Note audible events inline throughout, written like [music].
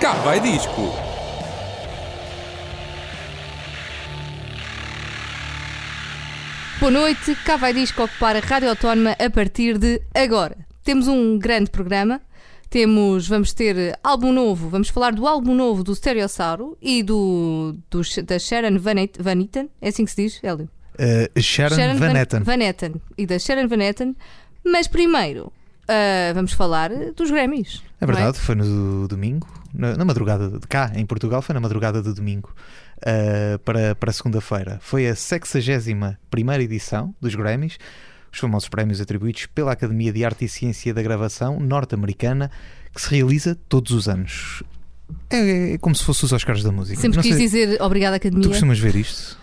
Cá vai disco. Boa noite, cá vai disco ocupar a Rádio Autónoma a partir de agora. Temos um grande programa. Temos, vamos ter álbum novo, vamos falar do álbum novo do Stereossauro e do, do da Sharon Van, Et- Van Etten, é assim que se diz, Hélio? Uh, Sharon, Van Etten. Van Etten e da Sharon Van Etten. Mas primeiro, ah, vamos falar dos Grammys. É verdade, foi no domingo, na, na madrugada de cá, em Portugal, foi na madrugada de domingo uh, para, para segunda-feira. Foi a 61 edição dos Grammys, os famosos prémios atribuídos pela Academia de Arte e Ciência da Gravação norte-americana, que se realiza todos os anos. É, é como se fosse os Oscars da música. Sempre Não quis sei, dizer obrigada, Academia. Tu costumas ver isto?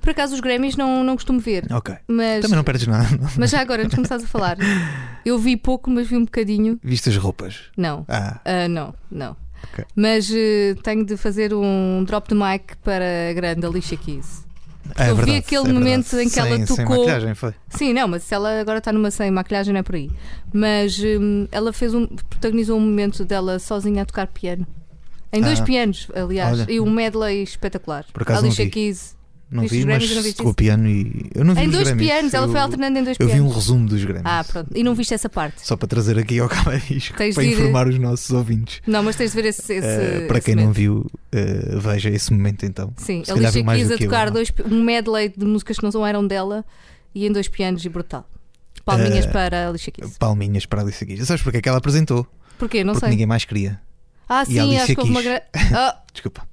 Por acaso os Grammys não, não costumo ver. Ok. Mas, Também não perdes nada. [laughs] mas já agora, antes de começares a falar, [laughs] eu vi pouco, mas vi um bocadinho. Viste as roupas? Não. Ah, Ah, não, não. Ok. Mas eh, tenho de fazer um drop de mic para a grande Alicia Keys. é eu vi verdade, aquele é momento verdade. em que ela Sem- Sem tocou- maquilhagem, foi. Sim, não, mas se ela agora está numa sem maquilhagem não é por aí. Mas hum, ela fez um, protagonizou um momento dela sozinha a tocar piano. Em dois Ah. pianos, aliás, Olha. e um medley espetacular. Por acaso Alicia vi. Keys. Não Viste vi, os mas Grammys não viste tocou isso? piano e. Eu não vi Em os dois Grammys. pianos, ela eu, foi alternando em dois Eu vi pianos. um resumo dos Grammys. Ah, pronto. E não viste essa parte? Só para trazer aqui ao Cabo Disco, Tens para de ir- informar os nossos ouvintes. Não, mas tens de ver esse. esse Uh, para esse quem não momento. viu, uh, veja esse momento então. Sim, Se calhar viu mais Keys do a que eu, tocar não? dois, um medley de músicas que não eram dela e em dois pianos e brutal. Palminhas Eh, para a Alicia Keys. Palminhas para a Alicia Keys. Sabes porque é que ela apresentou? Porquê? Não Porque sei. ninguém mais queria. Ah, e a sim, Alicia acho que houve uma quis. grande. Ah, [laughs] Desculpa.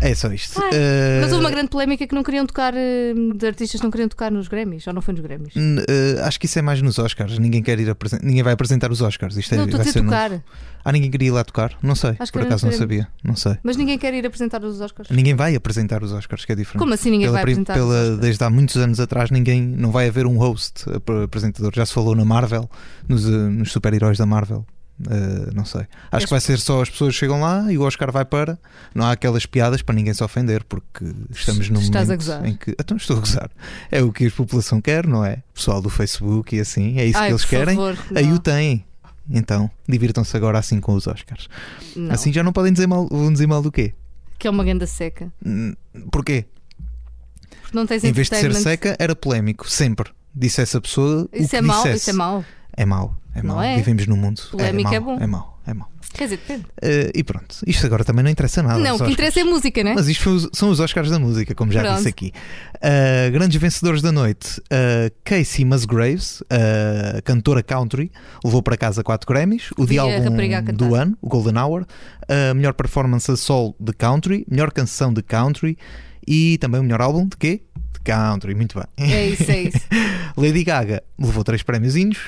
É só isto. Ai, Uh, mas houve uma grande polémica que não queriam tocar, eh, de artistas que não queriam tocar nos Grammys, ou não foi nos Grammys? uh, acho que isso é mais nos Oscars. Ninguém quer ir apresen- Ninguém vai apresentar os Oscars. Isto é, não, vai ser novo. tocar, Ah, ninguém queria ir lá tocar? Não sei. Acho Por acaso não sabia. Não sei. mas ninguém quer ir apresentar os Oscars. Ninguém vai apresentar os Oscars, que é diferente. Como assim ninguém pela, vai apresentar pela- desde há muitos anos atrás ninguém não vai haver um host ap- apresentador já se falou na Marvel nos, nos super-heróis da Marvel Eh, não sei acho que vai ser só as pessoas chegam lá e o Oscar vai para não há aquelas piadas para ninguém se ofender porque estamos num Estás momento em que então estou a gozar é o que a população quer não é pessoal do Facebook e assim é isso Ai, que eles querem favor, aí não, o têm então divirtam-se agora assim com os Oscars não. assim já não podem dizer mal vão dizer mal do quê Que é uma ganda seca. Hum, porquê Porque não tens em vez de ser seca, era polémico, sempre. Disse essa pessoa. Isso o é mau, dissesse. isso é mau. É mau, é mau. é? Vivemos num mundo. Polémico é, é bom. É mau, é mau. Quer dizer, depende. Eh, e pronto, isto agora também não interessa nada. não, o que interessa é a música, não é? Mas isto os- são os Oscars da música, como já Pronto. disse aqui. Uh, grandes vencedores da noite: uh, Casey Musgraves, uh, cantora country, levou para casa 4 Grammys. O de álbum do ano, o Golden Hour. Uh, melhor performance a sol de country. Melhor canção de country. E também o melhor álbum de quê? Country, muito bem. É isso, é isso. [laughs] Lady Gaga levou três prémiozinhos,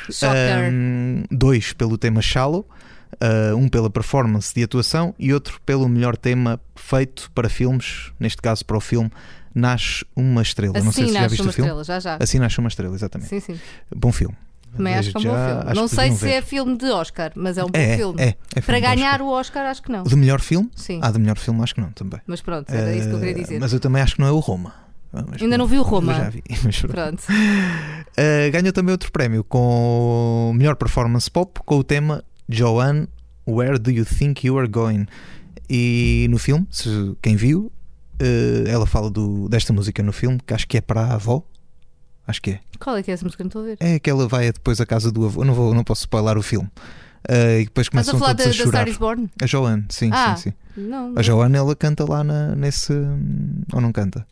um, dois pelo tema Shallow, uh, um pela performance de atuação e outro pelo melhor tema feito para filmes, neste caso para o filme Nasce uma Estrela. Não sei Assim se já nasce viste uma o filme. estrela, já já. Assim Nasce uma Estrela, exatamente. Sim, sim. Bom filme. Também acho que é um bom filme. Não sei se ver. é filme de Oscar, mas é um bom É, filme. é, é Para filme ganhar Oscar. o Oscar, acho que não. De melhor filme? Sim. Ah, de melhor filme acho que não também. Mas pronto, era isso que eu queria Uh, dizer. Mas eu também acho que não é o Roma. Ah, mas Ainda não pronto, vi o Roma. Já vi, [laughs] mas pronto. Pronto. Uh, ganhou também outro prémio com melhor performance pop com o tema Joanne, Where Do You Think You Are Going? E no filme, se quem viu, uh, ela fala do, desta música no filme, que acho que é para a avó. Acho que é. Qual é que é essa música? Não estou a ver. É que ela vai depois à casa do avô. Eu não, vou, não posso spoiler o filme. Uh, e depois Estás a começam falar da, todos da a chorar. Star is Born? A Joanne, sim, Ah, sim, sim. Não. A Joanne ela canta lá na, nesse. Ou não canta?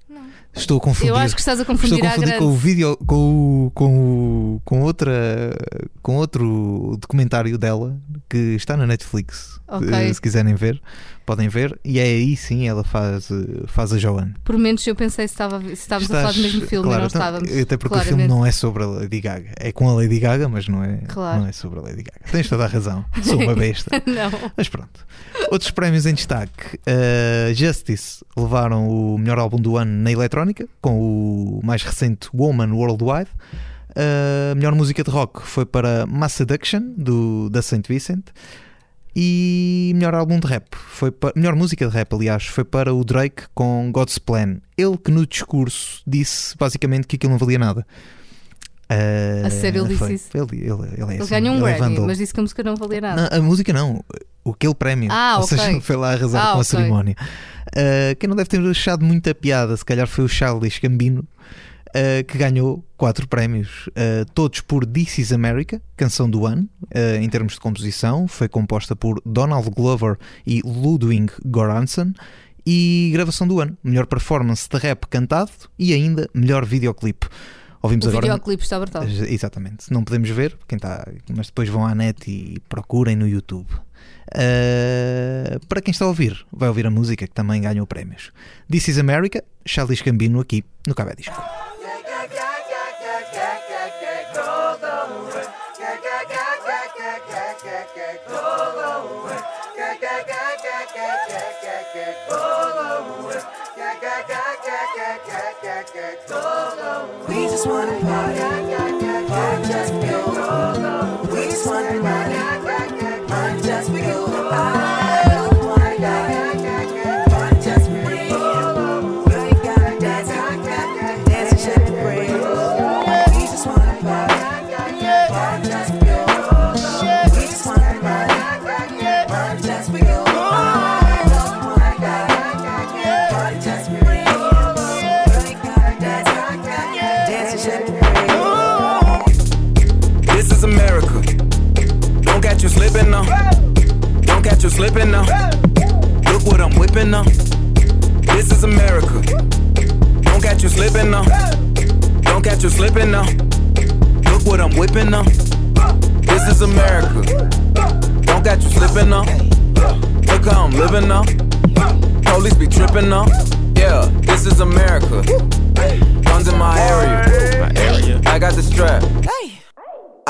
Estou a confundir. Eu acho que estás a Estou confundir a à confundir grande. com o vídeo com, o- com, o- com outra com outro documentário dela que está na Netflix. Ok. Eh, Se quiserem ver, podem ver. E é aí sim ela faz, faz a Joanne. Por menos eu pensei se, estava, se estávamos a falar do mesmo filme claro, e não então, estávamos. Até porque o filme claramente. não é sobre a Lady Gaga. É com a Lady Gaga, mas não é, Claro. não é sobre a Lady Gaga. Tens toda a razão. Sou uma [laughs] besta. não. Mas pronto. Outros prémios em destaque: uh, Justice levaram o melhor álbum do ano na eletrónica, com o mais recente Woman Worldwide. A melhor música de rock foi para Mass Seduction, do, da Saint Vincent. E melhor álbum de rap foi para, melhor música de rap, aliás, foi para o Drake com God's Plan. Ele que no discurso disse basicamente que aquilo não valia nada. Uh, A sério, ele disse isso? Ele, ele, ele, é Ele assim, ganhou um é Grammy, mas disse que a música não valia nada. Não, a música não, aquele prémio. Ah, Ou ok. seja, [laughs] foi lá arrasar Ah, com a cerimónia. Uh, quem não deve ter achado muita piada, se calhar foi o Charles Gambino, uh, que ganhou quatro prémios, uh, todos por This Is America, canção do ano, uh, em termos de composição. Foi composta por Donald Glover e Ludwig Göransson. E gravação do ano, melhor performance de rap cantado e ainda melhor videoclipe. Ouvimos O agora. videoclipe está brutal. Exatamente. Não podemos ver, quem está, mas depois vão à net e procurem no YouTube. Uh, para quem está a ouvir, vai ouvir a música que também ganhou prémios. This is America, Charles Gambino aqui no Cabé Disco. Just wanna party, party just. We just wanna party,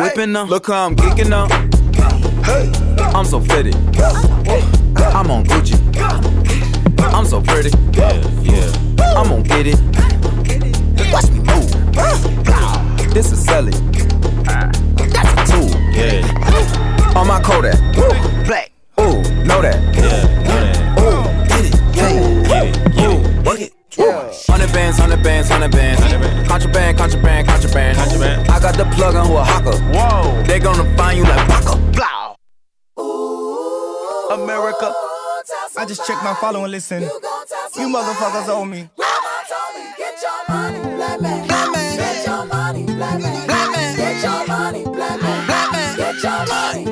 Whipping now. Look how I'm geeking now. I'm so fitted. I'm on Gucci. I'm so pretty. Yeah, yeah. I'm gonna get it. Watch me move. This is selling. That's a tool. Yeah. On my Kodak. Black. Ooh, know that. Yeah. Ooh, get it. Yeah. Ooh, work it. Hundred bands, hundred bands, hundred bands. Contraband, contraband, contraband. I got the plug on who a hawker. Whoa. They gonna find you like Baka. Blah. America. I just checked my follow and listen. You motherfuckers owe me. Get your money, black man. Black man. Get your money, black man. Black man. Get your money, black man. Black man. Get your money,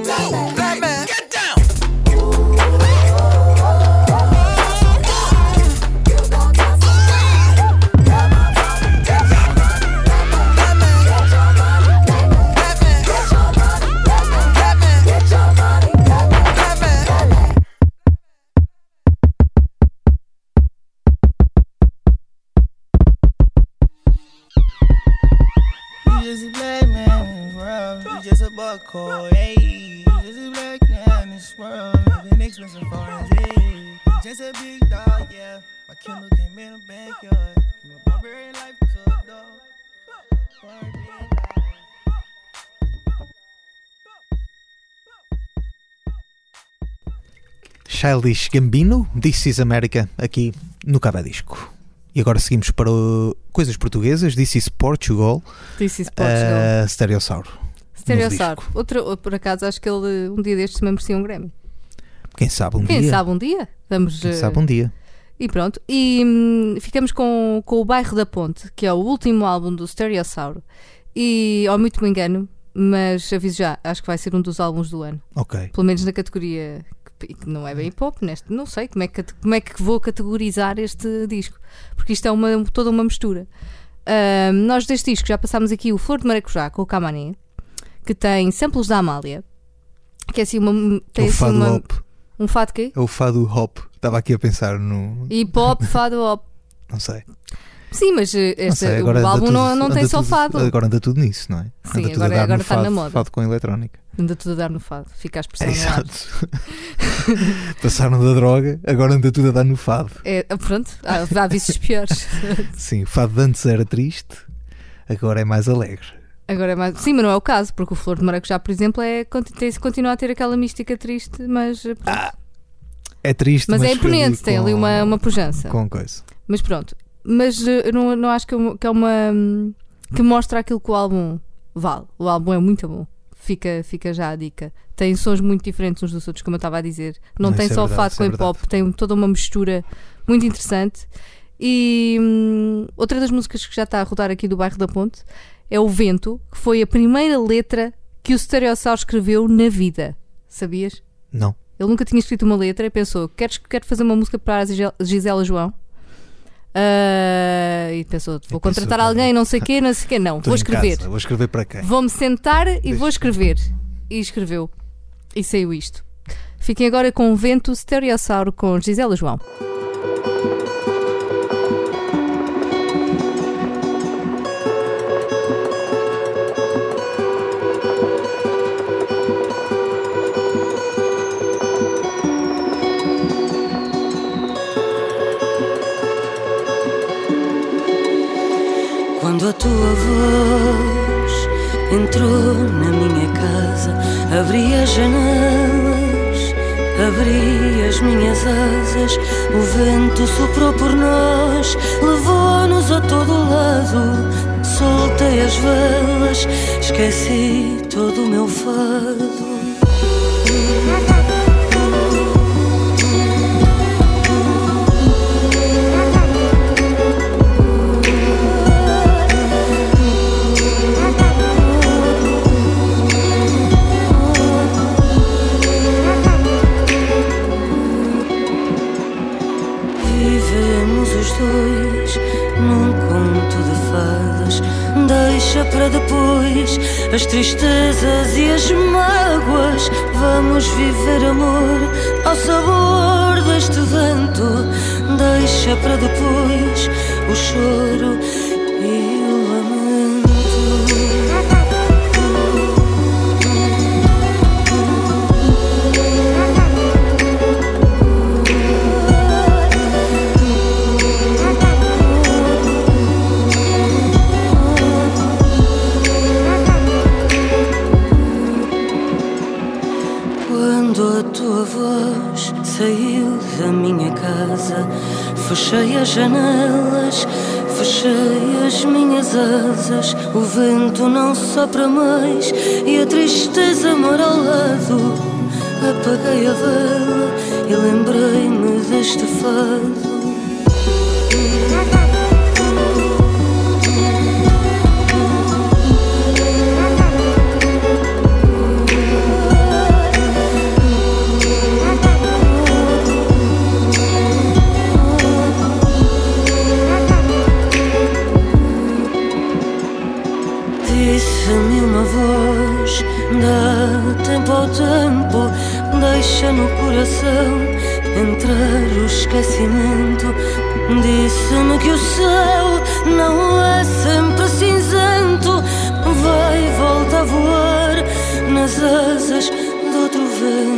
Buckhole. Hey, you just a black in this world. Living expensive foreign hey. Just a big dog, yeah. My Kindle came in a backyard. From a barbarian life to a dog. Barbarian life. Childish Gambino, This is America, aqui no Cabé Disco. E agora seguimos para o- coisas portuguesas. This is Portugal, This is Portugal. uh, Stereossauro. Stereossauro. Outro, por acaso, acho que ele um dia destes também merecia um Grammy. Quem sabe um Quem dia? sabe um dia? Vamos. Quem eh, sabe um dia. E pronto. E hum, ficamos com, com o Bairro da Ponte, que é o último álbum do Stereossauro. E, ao muito me engano, mas aviso já, acho que vai ser um dos álbuns do ano. Ok. Pelo menos na categoria que não é bem hip hop, neste, não sei como é, que, como é que vou categorizar este disco, porque isto é uma, toda uma mistura. Ah, nós deste disco já passámos aqui o Flor de Maracujá com o Camané, que tem samples da Amália, que é assim uma. Tem o assim fado uma, hop. um fado quê? É o fado hop. Estava aqui a pensar no. Hip hop, fado hop. [laughs] Não sei. Sim, mas eh, este, sei, o álbum tudo- não, não tem só tudo- fado. Agora anda tudo nisso, não é? Sim, anda agora- agora está na fado, moda. Fado com eletrónica. Anda tudo a dar no fado. Fica a expressão É, exato. [laughs] Passaram da droga, agora anda tudo a dar no fado. É, ah, pronto, há, há vícios piores. [laughs] Sim, o fado de antes era triste, agora é mais alegre. Agora é mais. Sim, mas não é o caso, porque o Flor de Maracujá, por exemplo, é, continua a ter aquela mística triste, mas. eh. Ah, É triste, mas mas, é imponente, tem ali uma, uma pujança. Com coisa. Mas pronto. Mas eh, eu não, não acho que é uma- que é hum, que mostra aquilo que o álbum vale. O álbum é muito bom. Fica, fica já a dica. Tem sons muito diferentes uns dos outros, como eu estava a dizer. Não, Não, tem é só verdade, fado com é hip hop, tem toda uma mistura muito interessante. E hum, outra das músicas que já está a rodar aqui do bairro da Ponte é O Vento, que foi a primeira letra que o Stereossauro escreveu na vida. Sabias? Não. Ele nunca tinha escrito uma letra e pensou: quero, quero fazer uma música para a Gisel- Gisela João. Ah, e pensou: vou contratar tá alguém, não sei o quê, não sei o quê. Não, [laughs] vou escrever. casa, Vou escrever para quem? Vou-me sentar e vou escrever. E escreveu. E saiu isto. Fiquem agora com o Vento Stereossauro com Gisela João. A tua voz entrou na minha casa, abri as janelas, abri as minhas asas. O vento soprou por nós, levou-nos a todo lado. Soltei as velas, esqueci todo o meu fado. Depois as tristezas e as mágoas. Vamos viver amor ao sabor deste vento. Deixa para depois o choro e as janelas, fechei as minhas asas. O vento não sopra mais e a tristeza mora ao lado. Apaguei a vela e lembrei-me deste fado. Dá tempo ao tempo, deixa no coração entrar o esquecimento. Disse-me que o céu não é sempre cinzento, vai e volta a voar nas asas do outro vento.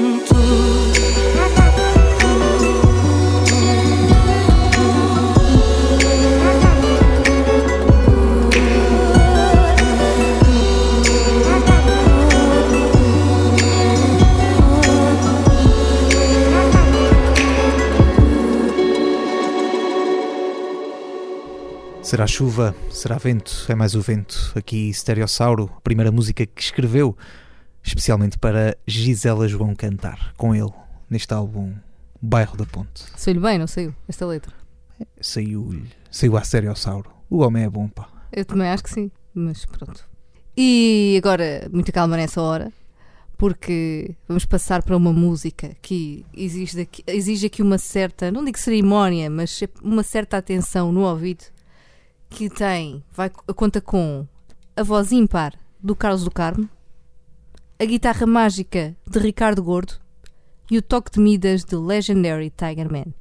Será chuva? Será vento? É mais o vento. Aqui Stereossauro, a primeira música que escreveu, especialmente para Gisela João cantar com ele neste álbum Bairro da Ponte. Saiu-lhe bem, não saiu? Esta letra. Saiu, saiu a Stereossauro. O homem é bom, pá. Eu também acho que sim, mas pronto. E agora, muita calma nessa hora, porque vamos passar para uma música que exige aqui, exige aqui uma certa, não digo cerimónia, mas uma certa atenção no ouvido, que tem, vai, conta com a voz ímpar do Carlos do Carmo, a guitarra mágica de Ricardo Gordo e o toque de Midas de Legendary Tiger Man.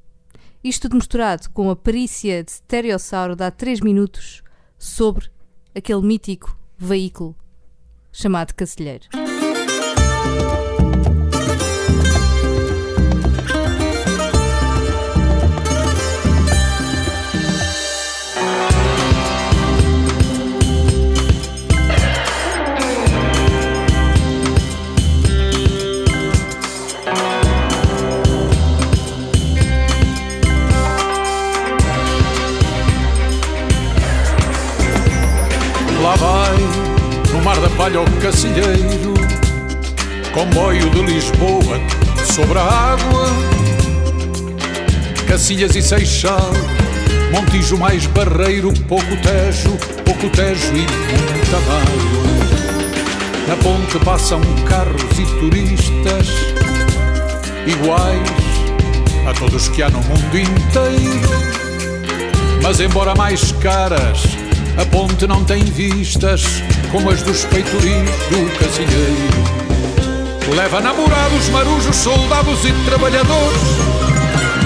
Isto tudo misturado com a perícia de Stereossauro de há 3 minutos sobre aquele mítico veículo chamado Cacilheiro. No mar da palha o cacilheiro, comboio de Lisboa sobre a água, Cacilhas e Seixal, Montijo mais Barreiro, pouco Tejo, pouco Tejo e muita água. Na ponte passam carros e turistas iguais a todos que há no mundo inteiro. Mas embora mais caras, a ponte não tem vistas como as dos peitoris do cacilheiro. Leva namorados, marujos, soldados e trabalhadores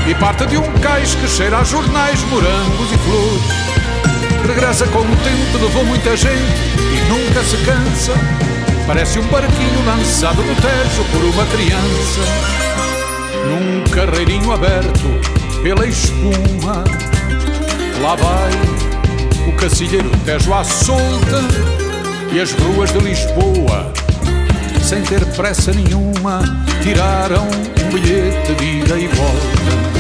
e parte de um cais que cheira a jornais, morangos e flores. Regressa contente, levou muita gente e nunca se cansa. Parece um barquinho lançado no Tejo por uma criança. Num carreirinho aberto pela espuma, lá vai o cacilheiro Tejo à solta e as ruas de Lisboa, sem ter pressa nenhuma, tiraram um bilhete de ida e volta.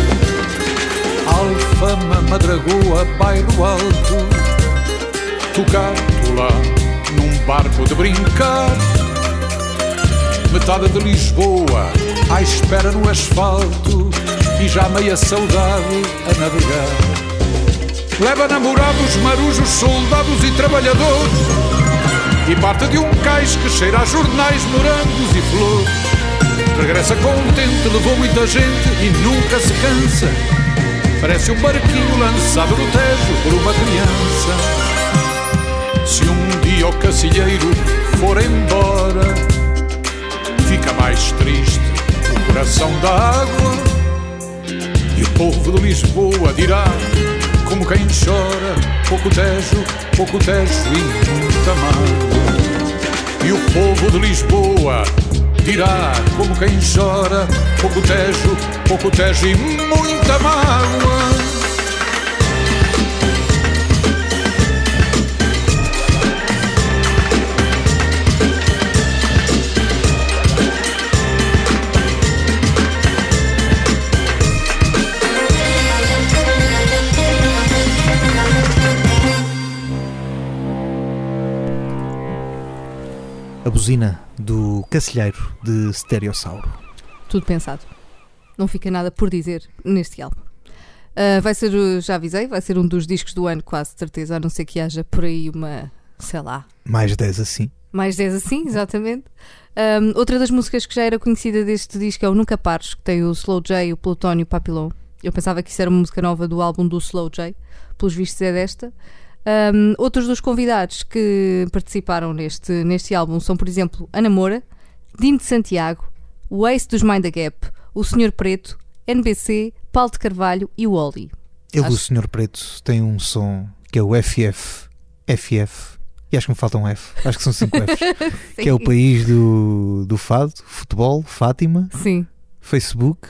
Alfama, Madragoa, Bairro Alto, tocado lá num barco de brincar. Metade de Lisboa à espera no asfalto e já meia saudade a navegar. Leva namorados, marujos, soldados e trabalhadores. E parte de um cais que cheira a jornais, morangos e flores. Regressa contente, levou muita gente e nunca se cansa. Parece um barquinho lançado no Tejo por uma criança. Se um dia o cacilheiro for embora Fica mais triste o coração da água. E o povo de Lisboa dirá como quem chora, pouco tejo, pouco tejo e muita mágoa. E o povo de Lisboa dirá, como quem chora, pouco tejo, pouco tejo e muita mágoa. Buzina do Cacilheiro de Stereossauro. Tudo pensado. Não fica nada por dizer neste álbum. Ah, vai ser, uh, já avisei, vai ser um dos discos do ano, quase certeza, a não ser que haja por aí uma, sei lá, Mais 10 assim. mais 10 assim, [laughs] exatamente. Um, outra das músicas que já era conhecida deste disco é o Nunca Pares, que tem o Slow J, o Plutónio e o Papillon. Eu pensava que isso era uma música nova do álbum do Slow J, pelos vistos é desta. Um, outros dos convidados que participaram neste, neste álbum são, por exemplo, Ana Moura, Dino de Santiago, o Ace dos Mind the Gap, o Senhor Preto, NBC, Paulo de Carvalho e o Oli. Ele, o Acho- Senhor Preto, tem um som que é o FF. FF. E acho que me falta um F. Acho que são 5 Fs. [laughs] que é o país do, do fado, futebol, Fátima, Sim, Facebook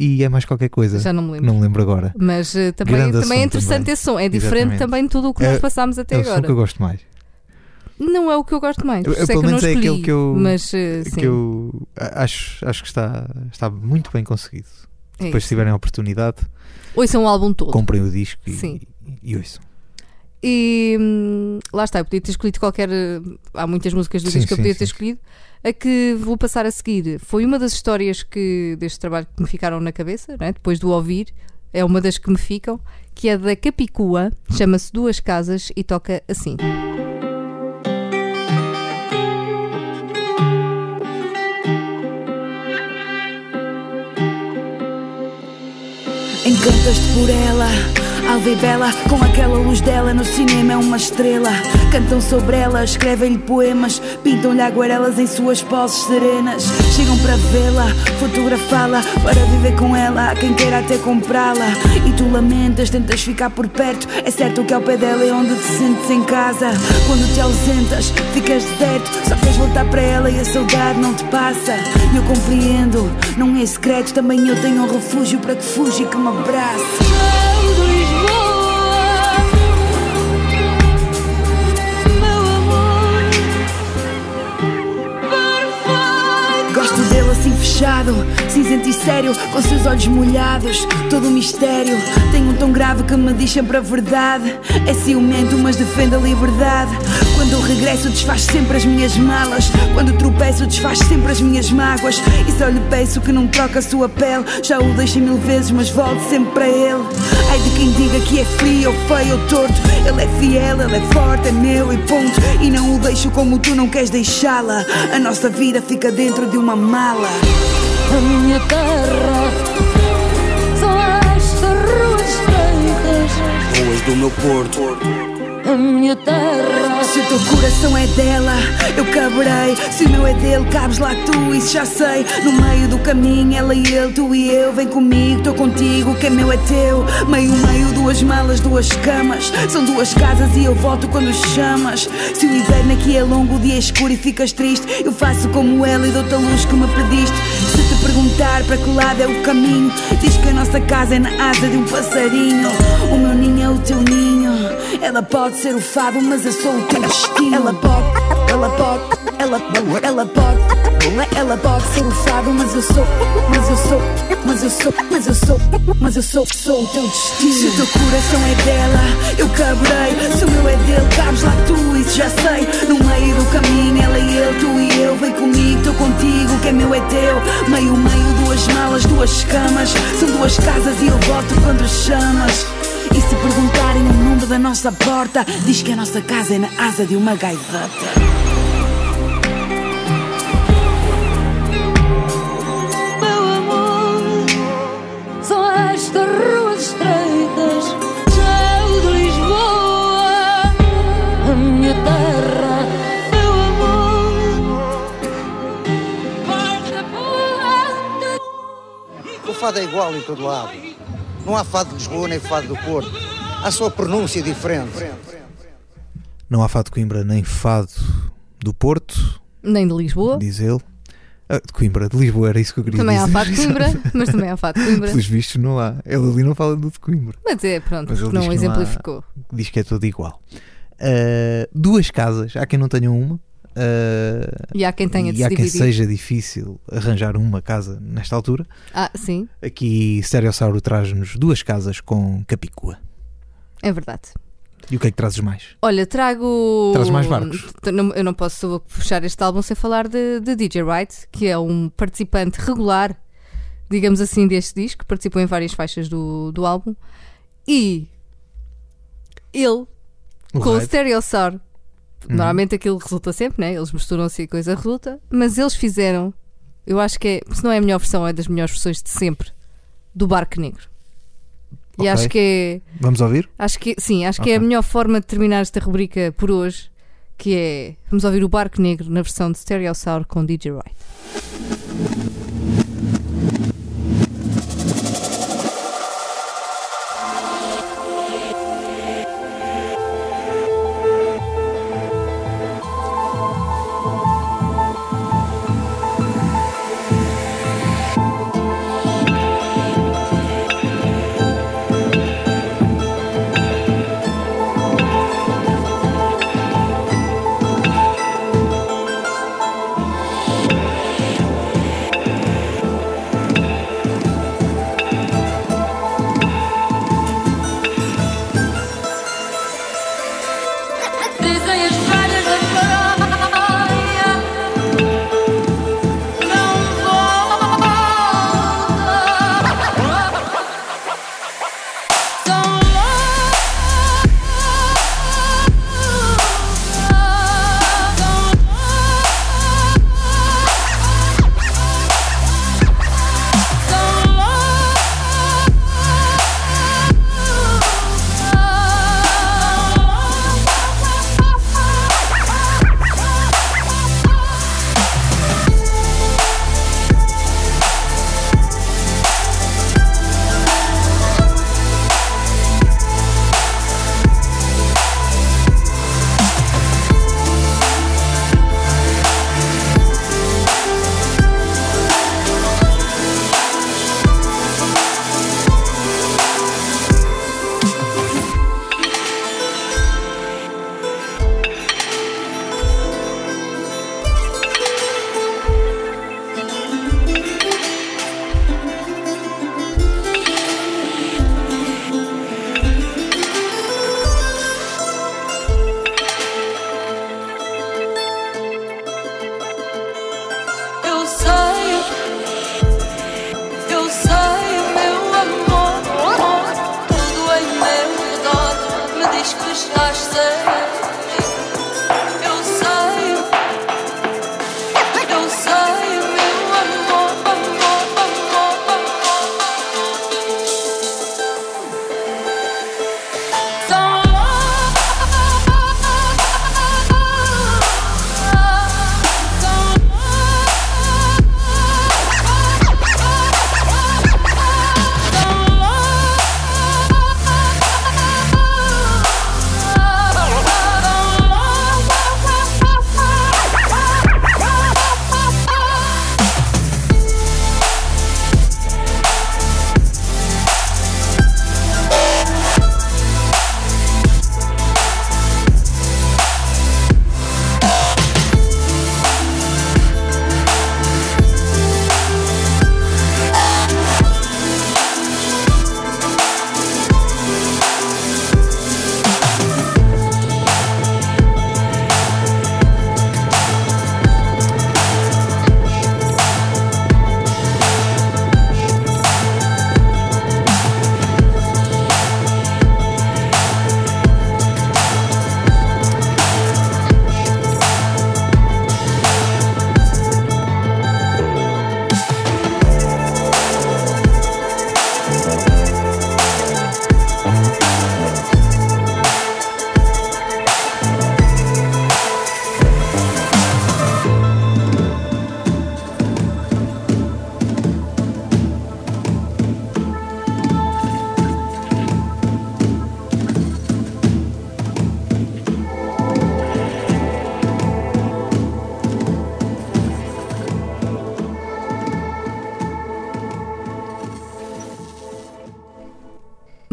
e é mais qualquer coisa. já não me lembro. Não me lembro agora. Mas eh, também, Grande também é interessante também. esse som. É diferente Exatamente. também de tudo o que É- nós passámos até é o som agora. que eu gosto mais. Não é o que eu gosto mais. Eu- eu, que pelo menos é escolhi, aquele que eu- Mas sim, Que eu acho, acho que está, está muito bem conseguido. é Depois, se isso. tiverem a oportunidade, Ouçam o álbum todo. comprem o disco e, Sim. e ouçam. E hum, lá está, eu podia ter escolhido qualquer. Hum, há muitas músicas do disco que eu podia sim, ter sim. escolhido. A que vou passar a seguir foi uma das histórias que deste trabalho que me ficaram na cabeça, né? depois do ouvir, é uma das que me ficam, que é da Capicua, chama-se Duas Casas e toca assim. Encantas-te por ela alva e bela, com aquela luz dela no cinema é uma estrela. Cantam sobre ela, escrevem-lhe poemas, pintam-lhe aguarelas em suas poses serenas. Chegam para vê-la, fotografá-la, para viver com ela. Quem queira até comprá-la. E tu lamentas, tentas ficar por perto. É certo que ao pé dela é onde te sentes em casa. Quando te ausentas, ficas deserto, só queres voltar para ela e a saudade não te passa. Eu compreendo, não é secreto, também eu tenho um refúgio para que fuja e que me abrace. Gosto dele assim fechado, cinzento e sério, com seus olhos molhados, todo um mistério. Tem tom grave que me diz sempre a verdade. É ciumento, mas defende a liberdade. Quando eu regresso, desfaz sempre as minhas malas. Quando tropeço, desfaz sempre as minhas mágoas. E só lhe peço que não troque a sua pele. Já o deixei mil vezes, mas volto sempre para ele. Ai de quem diga que é frio, ou feio ou torto. Ele é fiel, ele é forte, é meu e ponto. E não o deixo como tu não queres deixá-la. A nossa vida fica dentro de uma mala. A minha terra do meu Porto. A minha terra Se o teu coração é dela, eu caberei. Se o meu é dele, cabes lá tu, isso já sei. No meio do caminho, ela e ele, tu e eu. Vem comigo, estou contigo, o que é meu é teu. Meio, meio, duas malas, duas camas. São duas casas e eu volto quando chamas. Se o inverno aqui é longo, o dia é escuro e ficas triste, eu faço como ela e dou-te a luz que me pediste. Perguntar para que lado é o caminho, diz que a nossa casa é na asa de um passarinho. O meu ninho é o teu ninho. Ela pode ser o fado, mas eu sou o teu destino. Ela pode, ela pode, ela, ela pode, ela pode ser o fado, mas eu sou, mas eu sou, mas eu sou, mas eu sou, mas eu sou, sou o teu destino. Se o teu coração é dela, eu caberei. Se o meu é dele, cabes lá tu, isso já sei. No meio do caminho, ela e ele, tu e eu. Vem comigo, estou contigo, que é meu é teu. Meio, meio, duas malas, duas camas. São duas casas e eu volto quando chamas. E se perguntarem o número da nossa porta, diz que a nossa casa é na asa de uma gaivota. Fado é igual em todo lado. Não há fado de Lisboa nem fado do Porto. Há só pronúncia diferente. Não há fado de Coimbra nem fado do Porto, Nem de Lisboa. diz ele. Ah, de Coimbra, de Lisboa, era isso que eu queria Também há dizer. fado de Coimbra, [laughs] mas também há fado de Coimbra. Pelos vistos, não há. Ele ali não fala do de Coimbra. Mas é, pronto, Mas porque não que não há- exemplificou. Diz que é tudo igual. Ah, duas casas, há quem não tenha uma. Ah, E há quem tenha de e se há quem dividir. seja difícil arranjar uma casa nesta altura. Ah, sim, Aqui Stereossauro traz-nos duas casas com Capicua. é verdade. E o que é que trazes mais? Olha, trago. Traz mais barcos. Eu não posso puxar este álbum sem falar de, de DJ Wright, que é um participante regular, digamos assim, deste disco, participou em várias faixas do, do álbum. E ele, O com o Raid? Uhum. normalmente aquilo resulta sempre, né? Eles misturam-se e a coisa resulta, mas eles fizeram, eu acho que é, se não é a melhor versão, é das melhores versões de sempre, do Barco Negro. E Ok. acho que é. Vamos ouvir? Acho que sim, acho que é a melhor forma de terminar esta rubrica por hoje, que é vamos ouvir o Barco Negro na versão de Stereosaur com DJ Wright.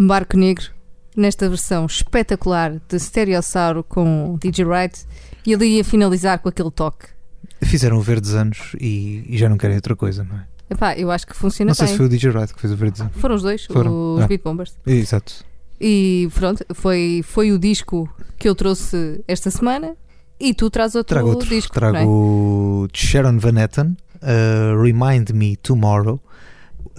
Barco Negro, nesta versão espetacular de Stereossauro com DJ Wright e ali a finalizar com aquele toque. Fizeram o Verdes Anos e, e já não querem outra coisa, não é? Epá, eu acho que funciona Não sei bem. se foi o DJ Wright que fez o Verdes Anos. Foram os dois, Foram. os Ah. Beat Bombers. Exato. E pronto, foi, foi o disco que eu trouxe esta semana e tu traz outro, Trago outro. disco. é? Trago o de Sharon Van Etten, uh, Remind Me Tomorrow.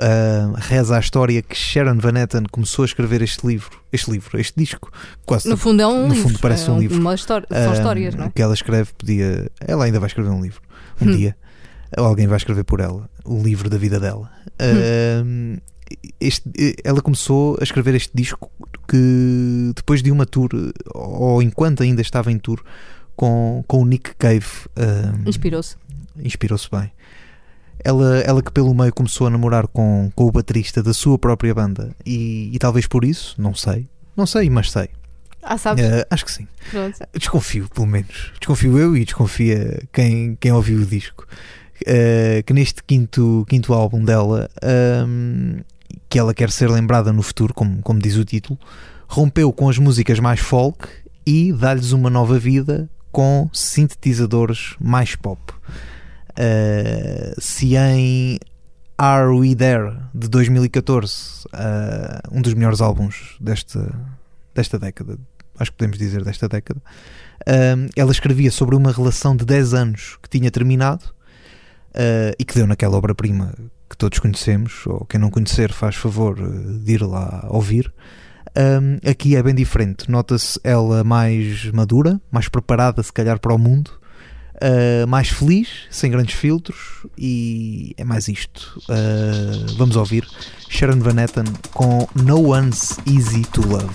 Uh, reza a história que Sharon Van Etten começou a escrever este livro, este livro, este disco. Quase No fundo é um no livro. fundo parece é um livro. Uma história, são Um, histórias, não é? O que ela escreve podia. Ela ainda vai escrever um livro. Um Hum. dia. Ou alguém vai escrever por ela. O livro da vida dela. Hum. Um, este- ela começou a escrever este disco que depois de uma tour, ou enquanto ainda estava em tour, com, com o Nick Cave. um, Inspirou-se. inspirou-se bem. Ela, ela que pelo meio começou a namorar com, com o baterista da sua própria banda e, e talvez por isso, não sei, não sei, mas sei. Ah, sabes? Eh, acho que sim. Pronto. Desconfio, pelo menos. Desconfio eu e desconfia quem, quem ouviu o disco. Eh, que neste quinto, quinto álbum dela, ahm, que ela quer ser lembrada no futuro, como, como diz o título, rompeu com as músicas mais folk e dá-lhes uma nova vida com sintetizadores mais pop. Eh, se em Are We There de 2014, eh, um dos melhores álbuns desta, desta década, acho que podemos dizer desta década, um, ela escrevia sobre uma relação de 10 anos que tinha terminado uh, e que deu naquela obra-prima que todos conhecemos, ou quem não conhecer faz favor uh, de ir lá ouvir. Um, aqui é bem diferente, nota-se ela mais madura, mais preparada se calhar para o mundo, uh, mais feliz, sem grandes filtros e é mais isto. Uh, vamos ouvir Sharon Van Etten com No One's Easy to Love.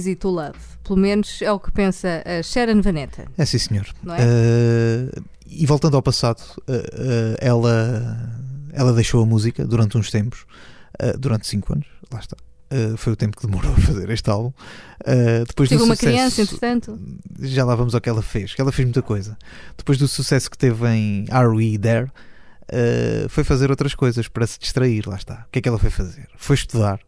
Easy to love. Pelo menos é o que pensa a Sharon Vanetta. É sim, senhor. É? Eh, e voltando ao passado, eh, eh, ela, ela deixou a música durante uns tempos, durante 5 anos, lá está. Foi o tempo que demorou [laughs] a fazer este álbum. Depois Tive do uma sucesso, criança, entretanto. já lá vamos ao que ela fez, que ela fez muita coisa. Depois do sucesso que teve em Are We There, foi fazer outras coisas para se distrair, lá está. O que é que ela foi fazer? Foi estudar,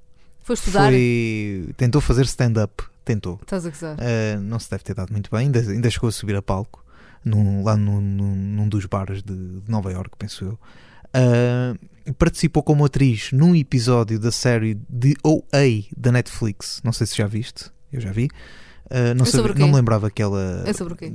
Foi estudar. foi... tentou fazer stand-up, tentou. Estás a gozar. Uh, não se deve ter dado muito bem, ainda, ainda chegou a subir a palco num- lá num, num- num dos bares de, de Nova York, penso eu. Uh, participou como atriz num episódio da série de OA da Netflix. Não sei se já viste, eu já vi. Uh, não, É não me lembrava que ela É sobre o quê?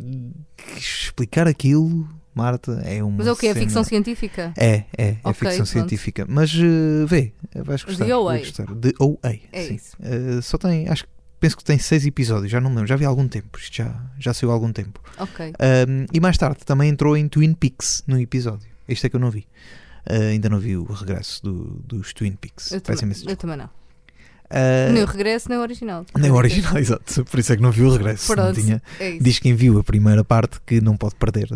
explicar aquilo, Marta, é uma. Mas é o quê? É cena- ficção científica? É, é, é ficção pronto. científica. Mas uh, vê, vais gostar. De OA. gostar. De OA. É sim. isso. Uh, só tem, acho que penso que tem seis episódios, já não me lembro, já vi há algum tempo. Isto já, já saiu há algum tempo. Ok. Um, e mais tarde também entrou em Twin Peaks no episódio. Este é que eu não vi. Uh, ainda não vi o regresso do- dos Twin Peaks. Eu, eu também não. Uh, Nem o regresso, nem o original. nem o original, [laughs] exato. Por isso é que não vi o regresso. Não Pronto. tinha. É. Diz quem viu a primeira parte que não pode perder.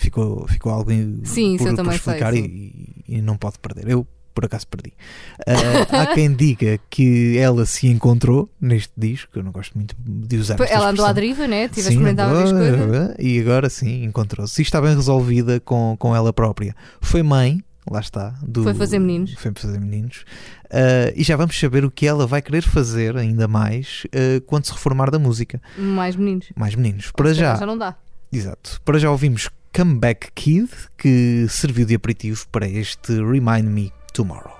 Ficou, ficou algo em- Sim, por, por sei, explicar sim. e, e não pode perder. Eu, por acaso, perdi. Uh, há quem diga que ela se encontrou neste disco. Eu não gosto muito de usar Ela andou à deriva, né? Tive a Sim, experimentar várias andou, coisas. E agora sim, encontrou-se. E está bem resolvida com, com ela própria. Foi mãe, lá está. do- Foi fazer meninos. Foi fazer meninos. Uh, e já vamos saber o que ela vai querer fazer ainda mais uh, quando se reformar da música. Mais meninos. Mais meninos. Para já, Já não dá. exato. Para já ouvimos Comeback Kid, que serviu de aperitivo para este Remind Me Tomorrow.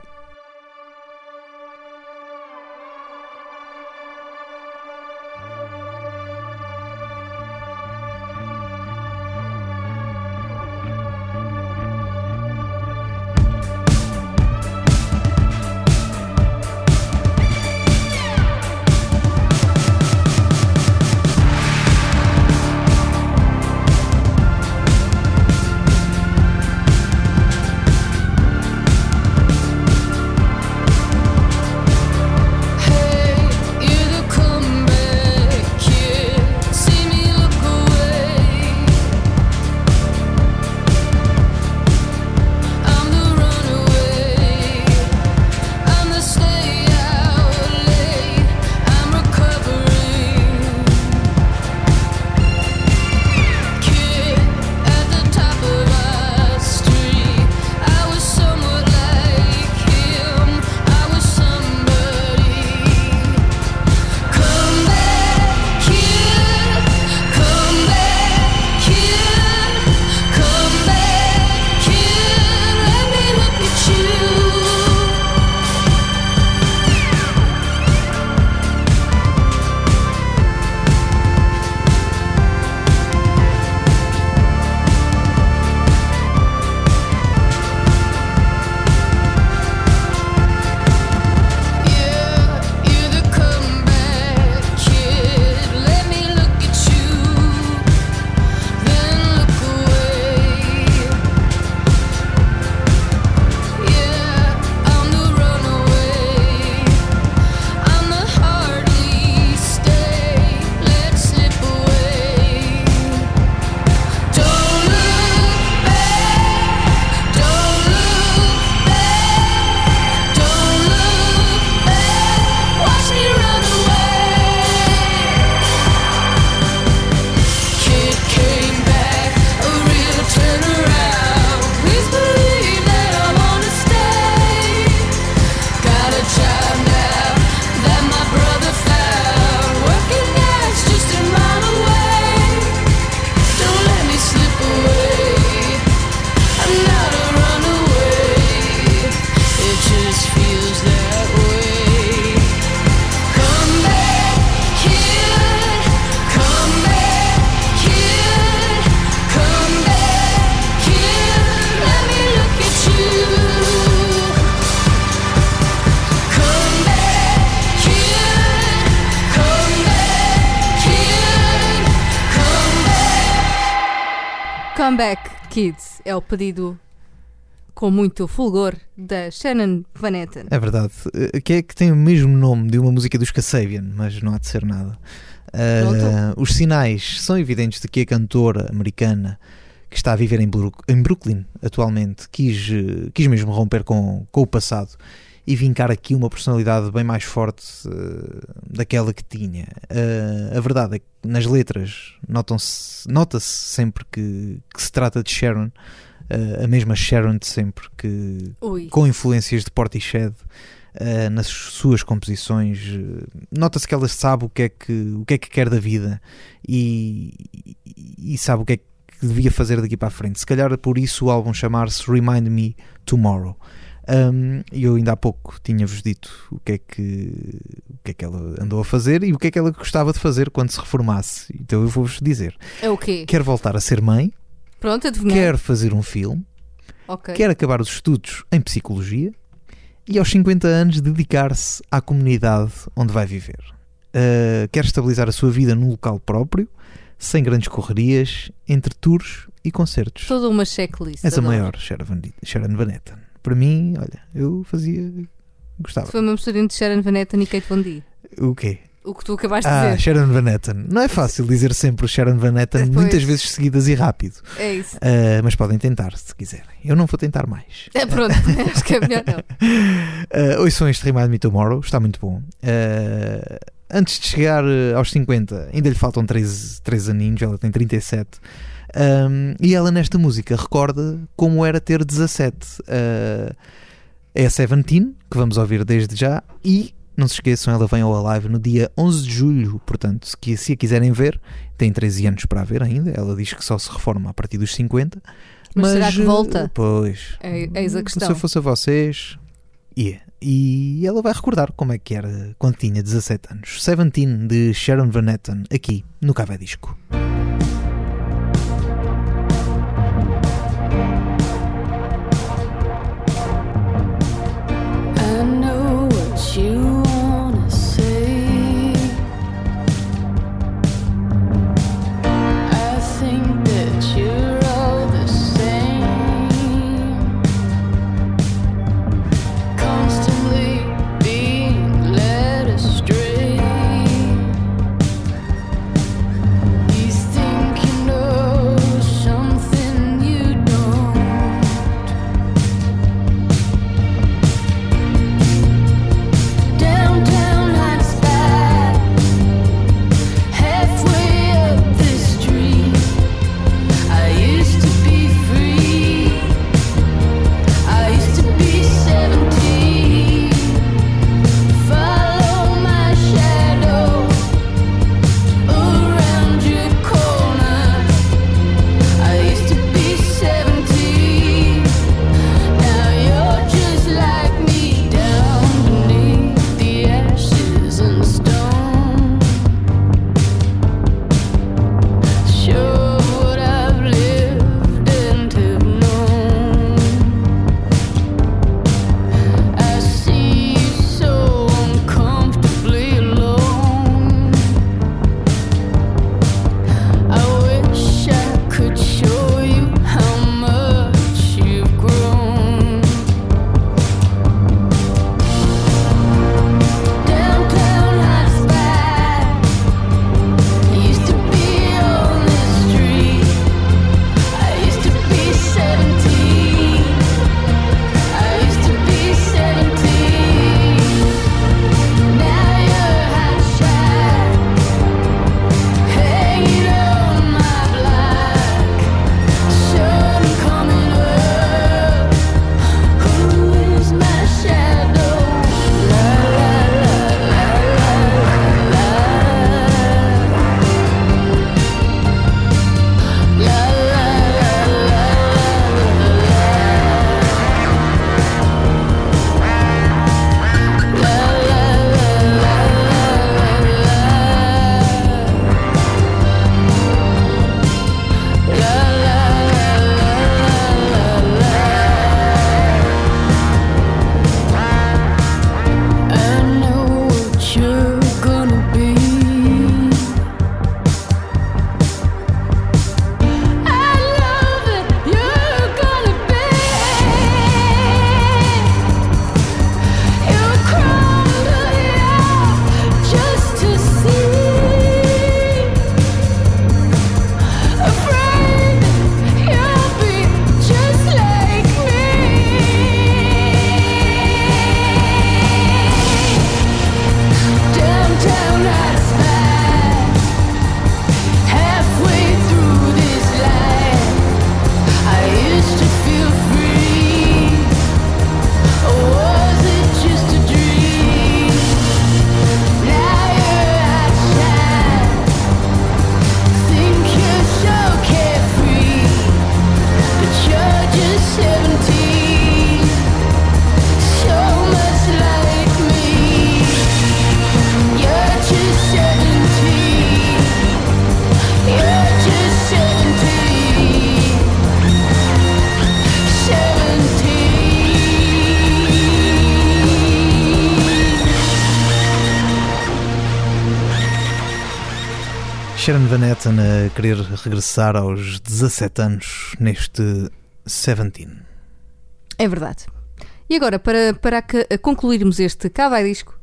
É o pedido com muito fulgor da Shannon Van Etten. É verdade. Eh, Que é que tem o mesmo nome de uma música dos Kasabian, mas não há de ser nada. Uh, os sinais são evidentes de que a cantora americana que está a viver em, Brooklyn atualmente quis, eh, quis mesmo romper com, com o passado e vincar aqui uma personalidade bem mais forte eh, daquela que tinha. Eh, a verdade é que nas letras nota-se sempre que, que se trata de Sharon, eh, a mesma Sharon de sempre, que Ui. com influências de Portishead eh, nas suas composições. Nota-se que ela sabe o que é que, o que, é que quer da vida e, e- e sabe o que é que devia fazer daqui para a frente. Se calhar por isso o álbum chamar-se Remind Me Tomorrow. Um, E eu ainda há pouco tinha-vos dito o que, é que, o que é que ela andou a fazer e o que é que ela gostava de fazer quando se reformasse. Então eu vou-vos dizer: É o quê? quer voltar a ser mãe, Pronto, adivinhei. quer fazer um filme, Ok. quer acabar os estudos em psicologia e aos 50 anos dedicar-se à comunidade onde vai viver. Uh, quer estabilizar a sua vida num local próprio, sem grandes correrias, entre tours e concertos. Toda uma checklist. És a maior, Sharon Van Etten. Para mim, olha, eu fazia. Gostava. Foi uma mistura entre Sharon Van Etten e Kate Von D. O quê? O que tu acabaste de Ah, dizer. Sharon Van Etten. Não é fácil dizer sempre Sharon Van Etten, [laughs] Pois. muitas vezes seguidas e rápido. É isso. Uh, mas podem tentar, se quiserem. Eu não vou tentar mais. É pronto, [laughs] acho que é melhor não. Uh, ouçam este Remind Me Tomorrow, está muito bom. Uh, antes de chegar uh, aos 50, ainda lhe faltam 13, 13 aninhos, ela tem 37. Um, e ela nesta música recorda como era ter 17. Uh, é a Seventeen, que vamos ouvir desde já, e não se esqueçam, ela vem ao Alive no dia 11 de julho, portanto, se, se a quiserem ver, tem 13 anos para a ver ainda. Ela diz que só se reforma a partir dos 50. Mas será que uh, volta? Pois. É, eis a Se questão. eu fosse a vocês, ia. E ela vai recordar como é que era quando tinha 17 anos. Seventeen de Sharon Van Etten, aqui no Café Disco. Etten a querer regressar aos 17 anos neste 17. É verdade. E agora, para, para concluirmos este Cá vai disco,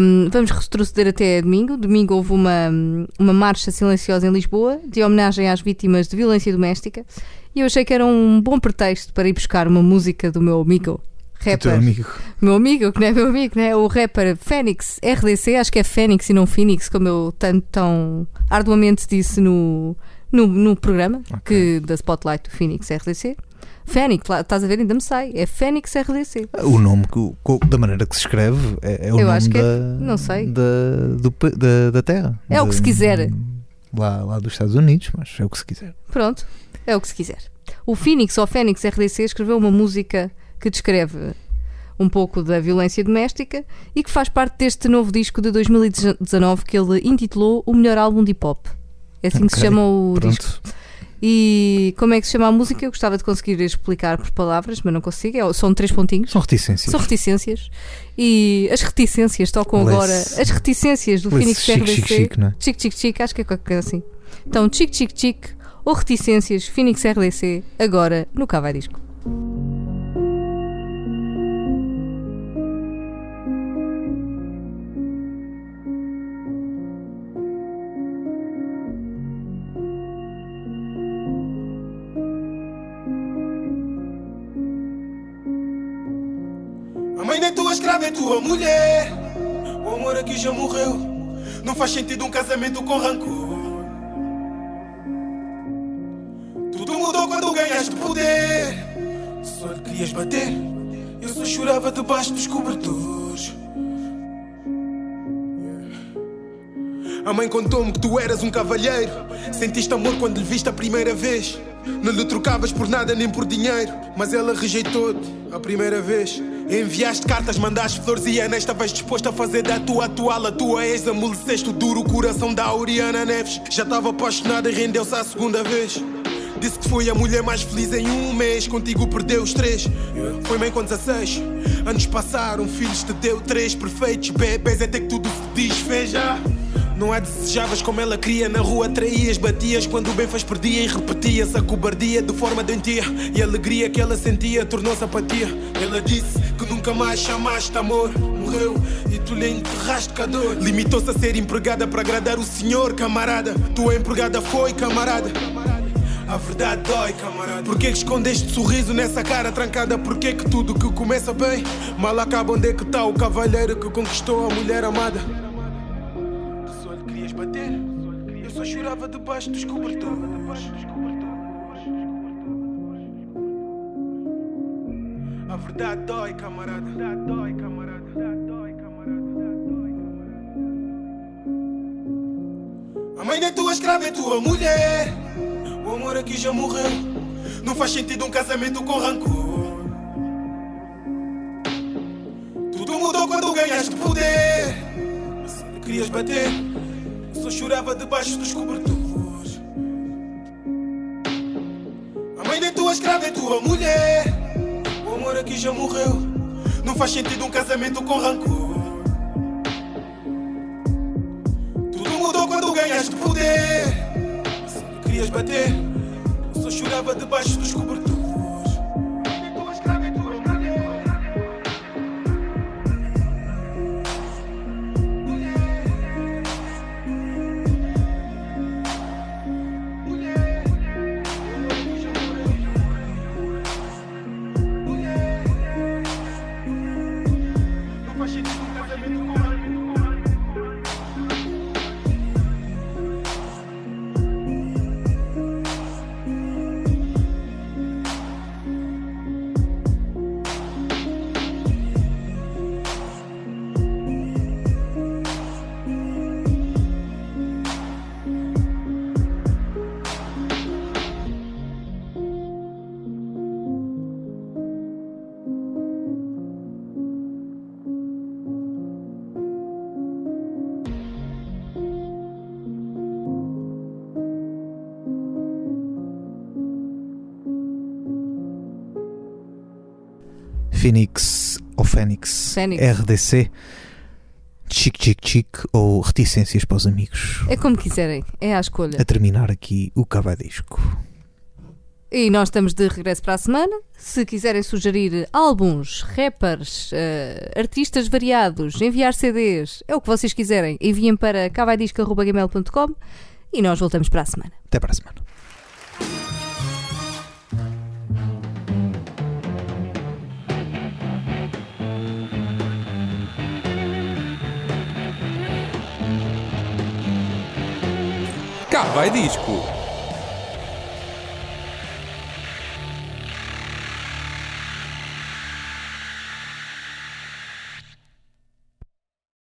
hum, vamos retroceder até domingo. Domingo houve uma, uma marcha silenciosa em Lisboa de homenagem às vítimas de violência doméstica e eu achei que era um bom pretexto para ir buscar uma música do meu amigo rapper. amigo. Meu amigo, que não é meu amigo, né? O rapper Fênix RDC, acho que é Fênix e não Phoenix, como eu tanto tão arduamente disse no, no, no programa que, da Spotlight do Phoenix RDC. Fênix, lá, estás a ver, ainda me sai. É Fênix RDC. O nome, que, da maneira que se escreve, é, é o Eu nome acho que é- da, não sei. Da, do da, da terra. É o que Da- se quiser. Lá, lá dos Estados Unidos, mas é o que se quiser. Pronto, é o que se quiser. O Phoenix ou Fênix RDC escreveu uma música que descreve um pouco da violência doméstica e que faz parte deste novo disco de 2019 que ele intitulou O Melhor Álbum de Hip Hop. É assim que se chama o Pronto. disco. E como é que se chama a música? Eu gostava de conseguir explicar por palavras, mas não consigo. É- São três pontinhos. São reticências. São reticências. E as reticências tocam Lê-se- agora. As reticências do Phoenix RDC. chique, chique, não é? Chique, acho que é qualquer coisa assim. Então, chique, chique, chique ou reticências Phoenix RDC, agora no Cavai Disco. Escrava é tua mulher. O amor aqui já morreu. Não faz sentido um casamento com rancor. Tudo mudou quando ganhaste poder. Só lhe querias bater. Eu só chorava debaixo dos cobertores. A mãe contou-me que tu eras um cavalheiro. Sentiste amor quando lhe viste a primeira vez. Não lhe trocavas por nada nem por dinheiro. Mas ela rejeitou-te a primeira vez. Enviaste cartas, mandaste flores e Ana estavas disposto a fazer da tua atual a tua ex. Amoleceste o duro coração da Auriana Neves. Já estava apaixonada e rendeu-se à segunda vez. Disse que foi a mulher mais feliz em um mês. Contigo perdeu os três. Foi mãe com 16. Anos passaram, filhos te deu três perfeitos. Bebês até que tudo se desfez. Não a desejavas como ela queria, na rua traías, batias quando o bem faz perdia e repetia-se a cobardia de forma doentia e a alegria que ela sentia tornou-se apatia. Ela disse que nunca mais chamaste amor, morreu e tu lhe enterraste com a dor. Limitou-se a ser empregada para agradar o senhor, camarada. Tua empregada foi, camarada. A verdade dói, camarada. Porquê que escondeste sorriso nessa cara trancada? Porquê que tudo que começa bem mal acaba? Onde é que está o cavalheiro que conquistou a mulher amada? Chorava debaixo dos cobertores. A verdade dói, camarada. A dói, camarada. A mãe da tua escrava é tua mulher. O amor aqui já morreu. Não faz sentido um casamento com rancor. Tudo mudou quando ganhaste poder. Lhe querias bater, só chorava debaixo dos cobertores. A mãe da tua escrava é tua mulher. O amor aqui já morreu. Não faz sentido um casamento com rancor. Tudo mudou quando ganhaste poder. Se querias bater, só chorava debaixo dos cobertores. Phoenix ou Fênix Fênix. RDC chic chic chic ou reticências para os amigos. É como quiserem, é à escolha. A terminar aqui o Cavadisco. E nós estamos de regresso para a semana. Se quiserem sugerir álbuns, rappers, eh, artistas variados, enviar CDs, é o que vocês quiserem, enviem para cavaidisco.gmail.com e nós voltamos para a semana. Até para a semana. Cá vai disco.